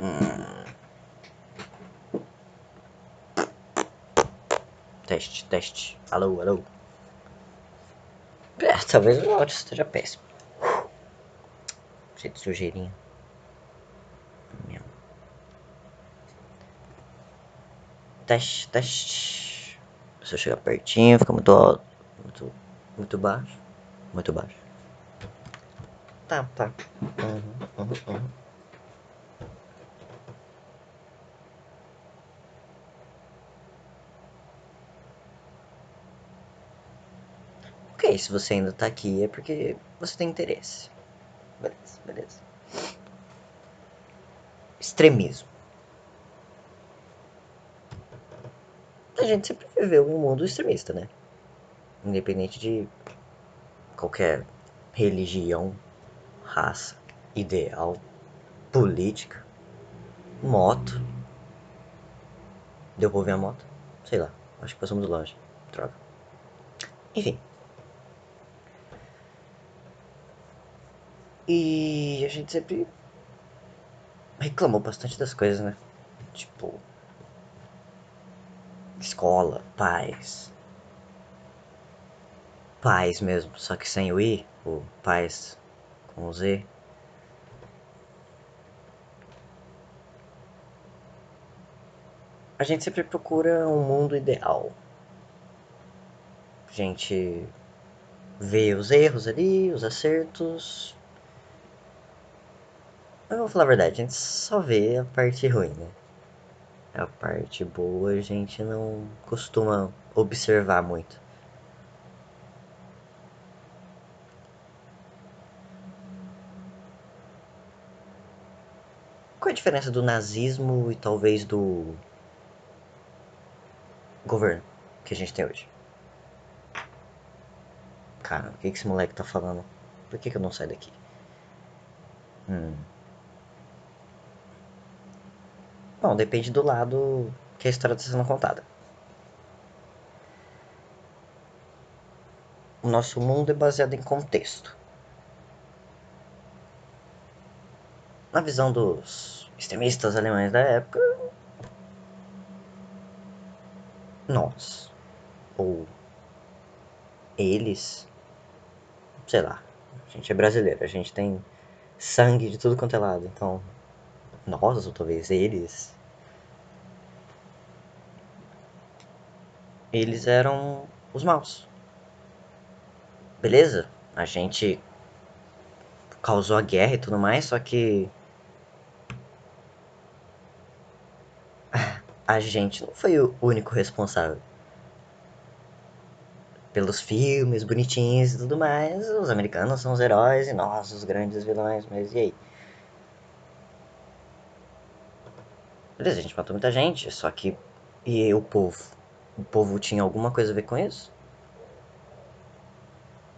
Hum. Teste, teste. Alô, alô. É, talvez o áudio esteja péssimo. Cheio de sujeirinha. Meu. Teste, teste. Se eu chegar pertinho, fica muito alto. Muito, muito baixo. Muito baixo. Tá, tá. Uhum, uhum, uhum. Se você ainda tá aqui é porque você tem interesse. Beleza, beleza. Extremismo. A gente sempre viveu um mundo extremista, né? Independente de qualquer religião, raça, ideal, política, moto. Deu pra ouvir a moto? Sei lá, acho que passamos longe. Droga. Enfim. E a gente sempre reclamou bastante das coisas, né? Tipo, escola, pais. Pais mesmo, só que sem o I, o pais com o Z. A gente sempre procura um mundo ideal. A gente vê os erros ali, os acertos. Eu vou falar a verdade, a gente só vê a parte ruim, né? A parte boa a gente não costuma observar muito. Qual a diferença do nazismo e talvez do governo que a gente tem hoje? Cara, o que esse moleque tá falando? Por que, que eu não saio daqui? Hum. Bom, depende do lado que a história está sendo contada. O nosso mundo é baseado em contexto. Na visão dos extremistas alemães da época, nós, ou eles, sei lá, a gente é brasileiro, a gente tem sangue de tudo quanto é lado, então nós, ou talvez eles, eles eram os maus. Beleza? A gente causou a guerra e tudo mais, só que a gente não foi o único responsável. Pelos filmes bonitinhos e tudo mais, os americanos são os heróis e nós os grandes vilões, mas e aí? Beleza, a gente matou muita gente, só que. E o povo? O povo tinha alguma coisa a ver com isso?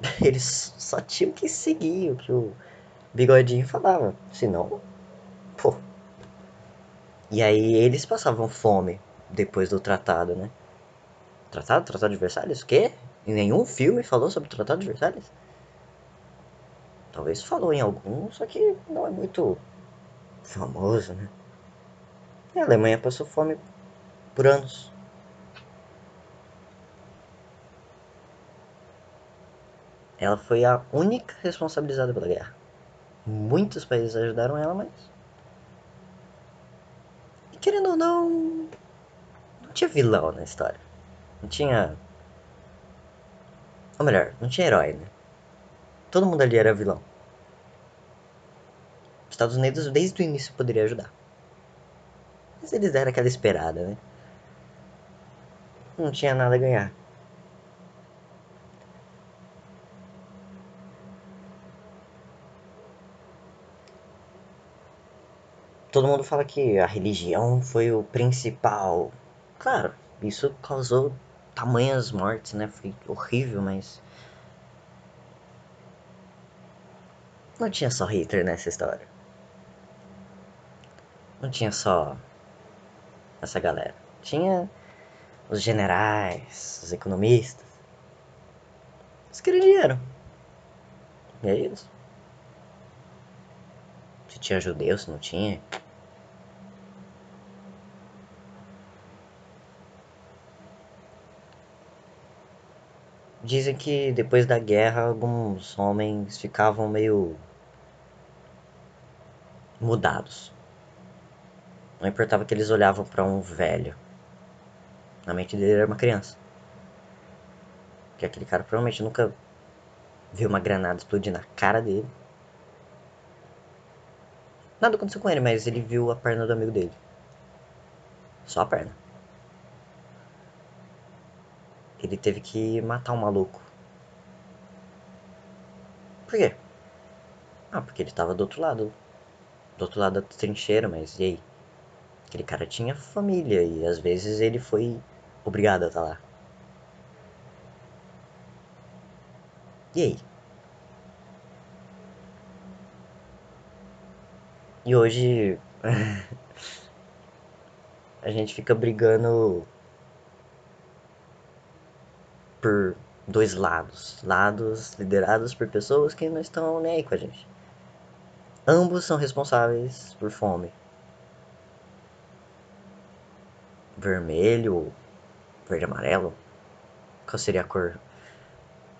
Eles só tinham que seguir o que o bigodinho falava. Senão. Pô. E aí eles passavam fome depois do tratado, né? Tratado? Tratado de Versalhes? O quê? Em nenhum filme falou sobre o Tratado de Versalhes? Talvez falou em algum, só que não é muito famoso, né? E a Alemanha passou fome por anos. Ela foi a única responsabilizada pela guerra. Muitos países ajudaram ela, mas. E querendo ou não. Não tinha vilão na história. Não tinha. Ou melhor, não tinha herói, né? Todo mundo ali era vilão. Os Estados Unidos, desde o início, poderia ajudar. Mas eles deram aquela esperada, né? Não tinha nada a ganhar. Todo mundo fala que a religião foi o principal. Claro, isso causou tamanhas mortes, né? Foi horrível, mas. Não tinha só Hitler nessa história. Não tinha só essa galera. Tinha os generais, os economistas. Eles queriam dinheiro. E é isso. Se tinha judeu, se não tinha. Dizem que depois da guerra alguns homens ficavam meio mudados. Não importava que eles olhavam para um velho. Na mente dele era uma criança. Que aquele cara provavelmente nunca viu uma granada explodir na cara dele. Nada aconteceu com ele, mas ele viu a perna do amigo dele. Só a perna. Ele teve que matar um maluco. Por quê? Ah, porque ele tava do outro lado. Do outro lado da trincheira, mas e aí? Aquele cara tinha família e às vezes ele foi obrigado a estar lá. E aí? E hoje a gente fica brigando por dois lados, lados liderados por pessoas que não estão nem aí com a gente. Ambos são responsáveis por fome. Vermelho, verde amarelo. Qual seria a cor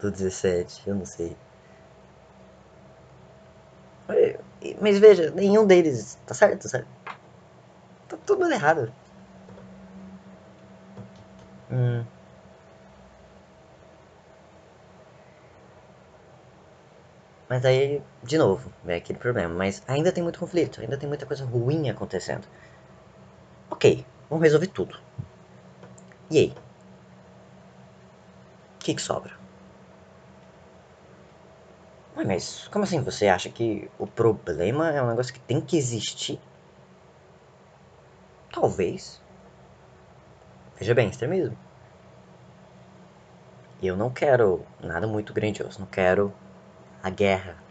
do 17? Eu não sei. Mas veja, nenhum deles tá certo, sabe? Tá tudo errado. Hum. Mas aí, de novo, é aquele problema. Mas ainda tem muito conflito, ainda tem muita coisa ruim acontecendo. Ok, vamos resolver tudo. E aí? O que, que sobra? Ué, mas como assim você acha que o problema é um negócio que tem que existir? Talvez. Veja bem, extremismo. E eu não quero nada muito grandioso, não quero a guerra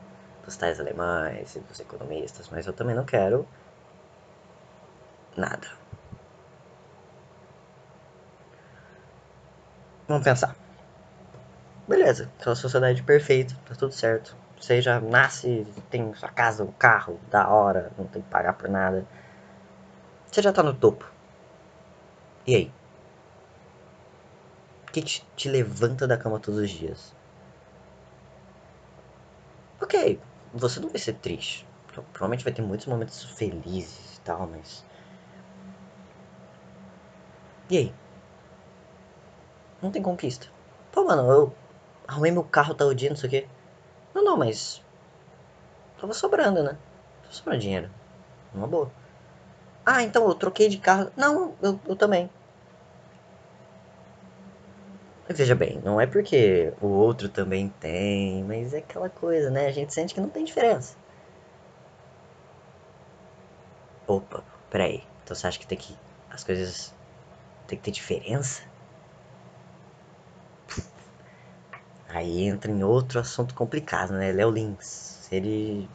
dos tais alemães e dos economistas, mas eu também não quero nada. Vamos pensar. Beleza, aquela sociedade perfeita, tá tudo certo. Você já nasce, tem sua casa, um carro, da hora, não tem que pagar por nada. Você já tá no topo. E aí? O que te, te levanta da cama todos os dias? Ok, você não vai ser triste. Provavelmente vai ter muitos momentos felizes e tal, mas. E aí? Não tem conquista. Pô, mano, eu arrumei meu carro tal dia, não sei o quê. Não, não, mas. Tava sobrando, né? Tava sobrando dinheiro. Uma boa. Ah, então eu troquei de carro. Não, eu, eu também. Veja bem, não é porque o outro também tem, mas é aquela coisa, né? A gente sente que não tem diferença. Opa, peraí. Então você acha que tem que. As coisas. tem que ter diferença? Aí entra em outro assunto complicado, né? Léo Lins. Ele.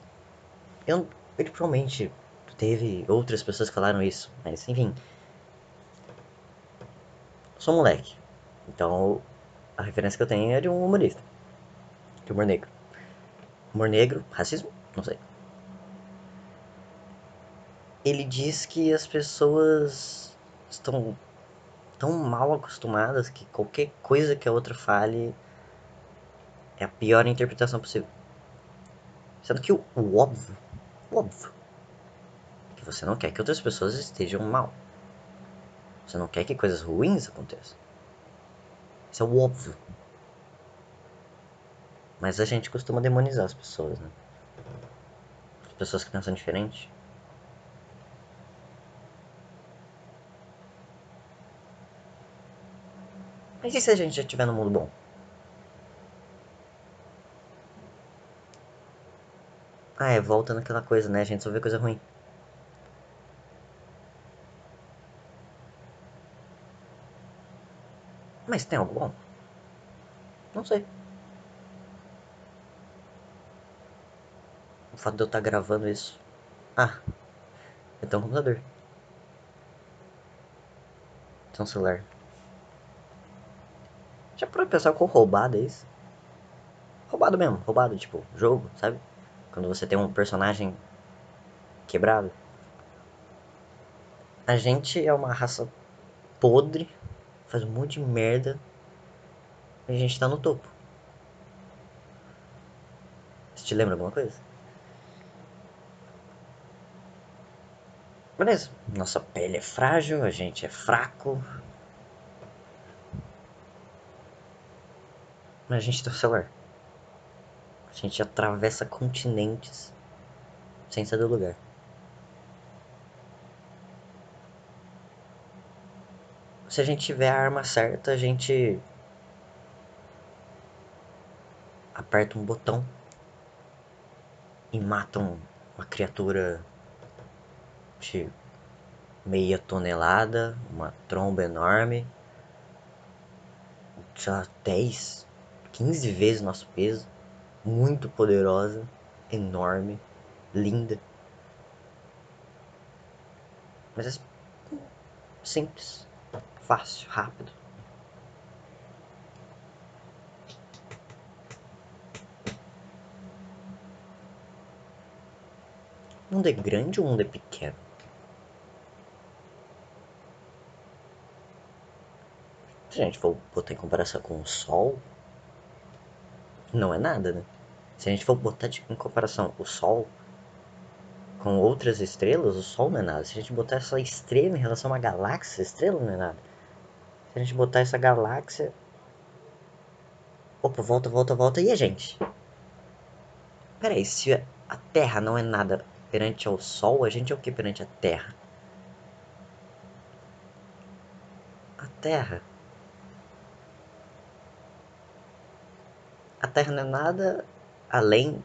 Eu, ele provavelmente teve outras pessoas que falaram isso, mas enfim. Sou moleque. Então, a referência que eu tenho é de um humorista. De humor negro. Humor negro? Racismo? Não sei. Ele diz que as pessoas estão tão mal acostumadas que qualquer coisa que a outra fale é a pior interpretação possível. Sendo que o, o óbvio, o óbvio, que você não quer que outras pessoas estejam mal. Você não quer que coisas ruins aconteçam. Isso é o óbvio. Mas a gente costuma demonizar as pessoas, né? As pessoas que pensam diferente. Mas e se a gente já estiver no mundo bom? Ah, é, volta naquela coisa, né? Gente só vê coisa ruim. Mas tem algo bom? Não sei. O fato de eu estar gravando isso. Ah, tenho um computador. Tem um celular. Já parou pensar quão roubado é isso? Roubado mesmo, roubado, tipo, jogo, sabe? Quando você tem um personagem quebrado. A gente é uma raça podre faz um monte de merda A gente tá no topo. Você te lembra alguma coisa? Beleza. Nossa pele é frágil, a gente é fraco. Mas a gente tem o celular. A gente atravessa continentes sem sair do lugar. Se a gente tiver a arma certa, a gente aperta um botão e mata uma criatura de meia tonelada, uma tromba enorme, sei lá, 10, 15 vezes nosso peso, muito poderosa, enorme, linda. Mas é simples, fácil, rápido. O mundo é grande ou o mundo é pequeno? Se a gente for botar em comparação com o Sol, não é nada, né? Se a gente for botar em comparação o Sol com outras estrelas, o Sol não é nada. Se a gente botar essa estrela em relação a uma galáxia, estrela não é nada. Se a gente botar essa galáxia. Opa, volta, volta, volta. E a gente? Peraí, se a Terra não é nada perante ao Sol, a gente é o que perante a Terra? A Terra. A Terra não é nada além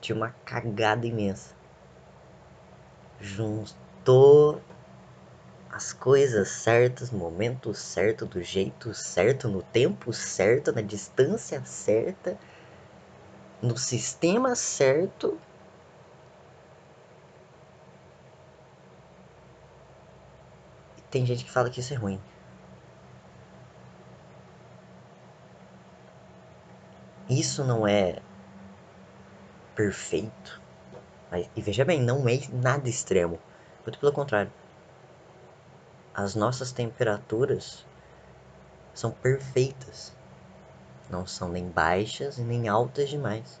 de uma cagada imensa. Juntou as coisas certas, momento certo, do jeito certo, no tempo certo, na distância certa, no sistema certo Tem gente que fala que isso é ruim. Isso não é perfeito. Mas, e veja bem, não é nada extremo. Muito pelo contrário. As nossas temperaturas são perfeitas. Não são nem baixas e nem altas demais.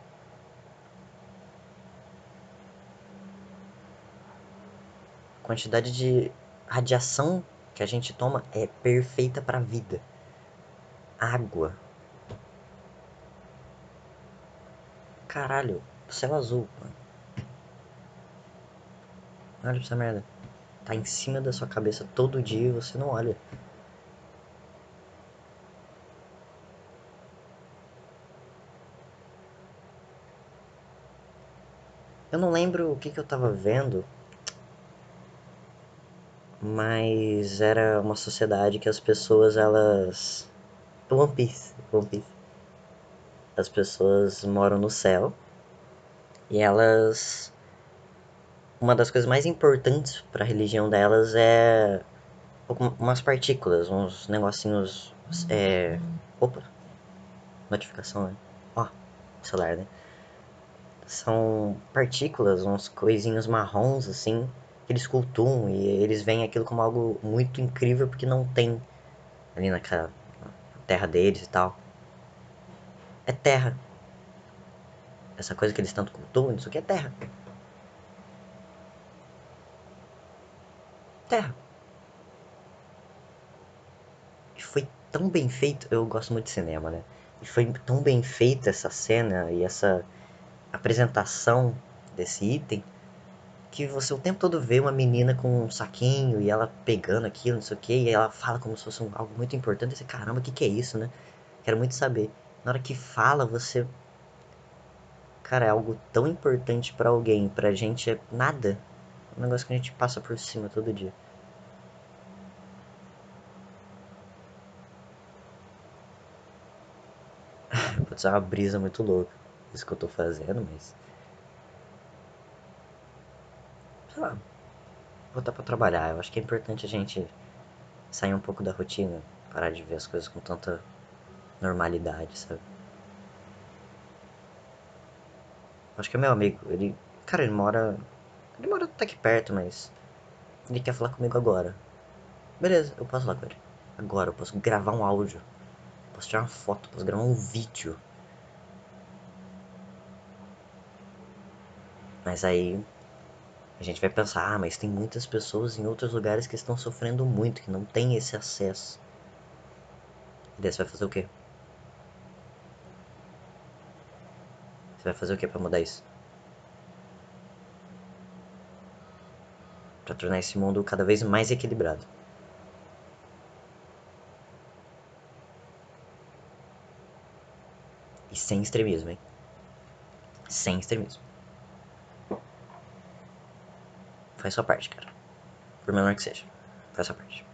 A quantidade de radiação que a gente toma é perfeita para a vida. Água. Caralho, céu azul, mano. Olha essa merda. Tá em cima da sua cabeça todo dia e você não olha. Eu não lembro o que, que eu tava vendo mas era uma sociedade que as pessoas elas One Piece, One Piece. As pessoas moram no céu e elas uma das coisas mais importantes para a religião delas é umas partículas, uns negocinhos é opa, notificação, né? Ó, celular, né? São partículas, uns coisinhos marrons assim, que eles cultuam e eles veem aquilo como algo muito incrível porque não tem ali na terra deles e tal. É terra. Essa coisa que eles tanto cultuam, isso aqui é terra. Terra. E foi tão bem feito, eu gosto muito de cinema, né? E foi tão bem feita essa cena e essa apresentação desse item que você o tempo todo vê uma menina com um saquinho e ela pegando aquilo, não sei o que, e ela fala como se fosse um, algo muito importante. Você, caramba, o que, que é isso, né? Quero muito saber. Na hora que fala, você. Cara, é algo tão importante para alguém, pra gente é nada. É um negócio que a gente passa por cima todo dia. Pode ser uma brisa muito louca isso que eu tô fazendo, mas. sei lá, voltar para trabalhar. Eu acho que é importante a gente sair um pouco da rotina, parar de ver as coisas com tanta normalidade, sabe? Acho que é meu amigo, ele, cara, ele mora, ele mora até aqui perto, mas ele quer falar comigo agora. Beleza, eu posso falar com ele. Agora, eu posso gravar um áudio Posso tirar uma foto, posso gravar um vídeo. Mas aí a gente vai pensar, ah, mas tem muitas pessoas em outros lugares que estão sofrendo muito, que não tem esse acesso. E daí você vai fazer o quê? Você vai fazer o quê pra mudar isso? Pra tornar esse mundo cada vez mais equilibrado. E sem extremismo, hein? Sem extremismo. Faz sua parte, cara. Por menor que seja. Faz sua parte.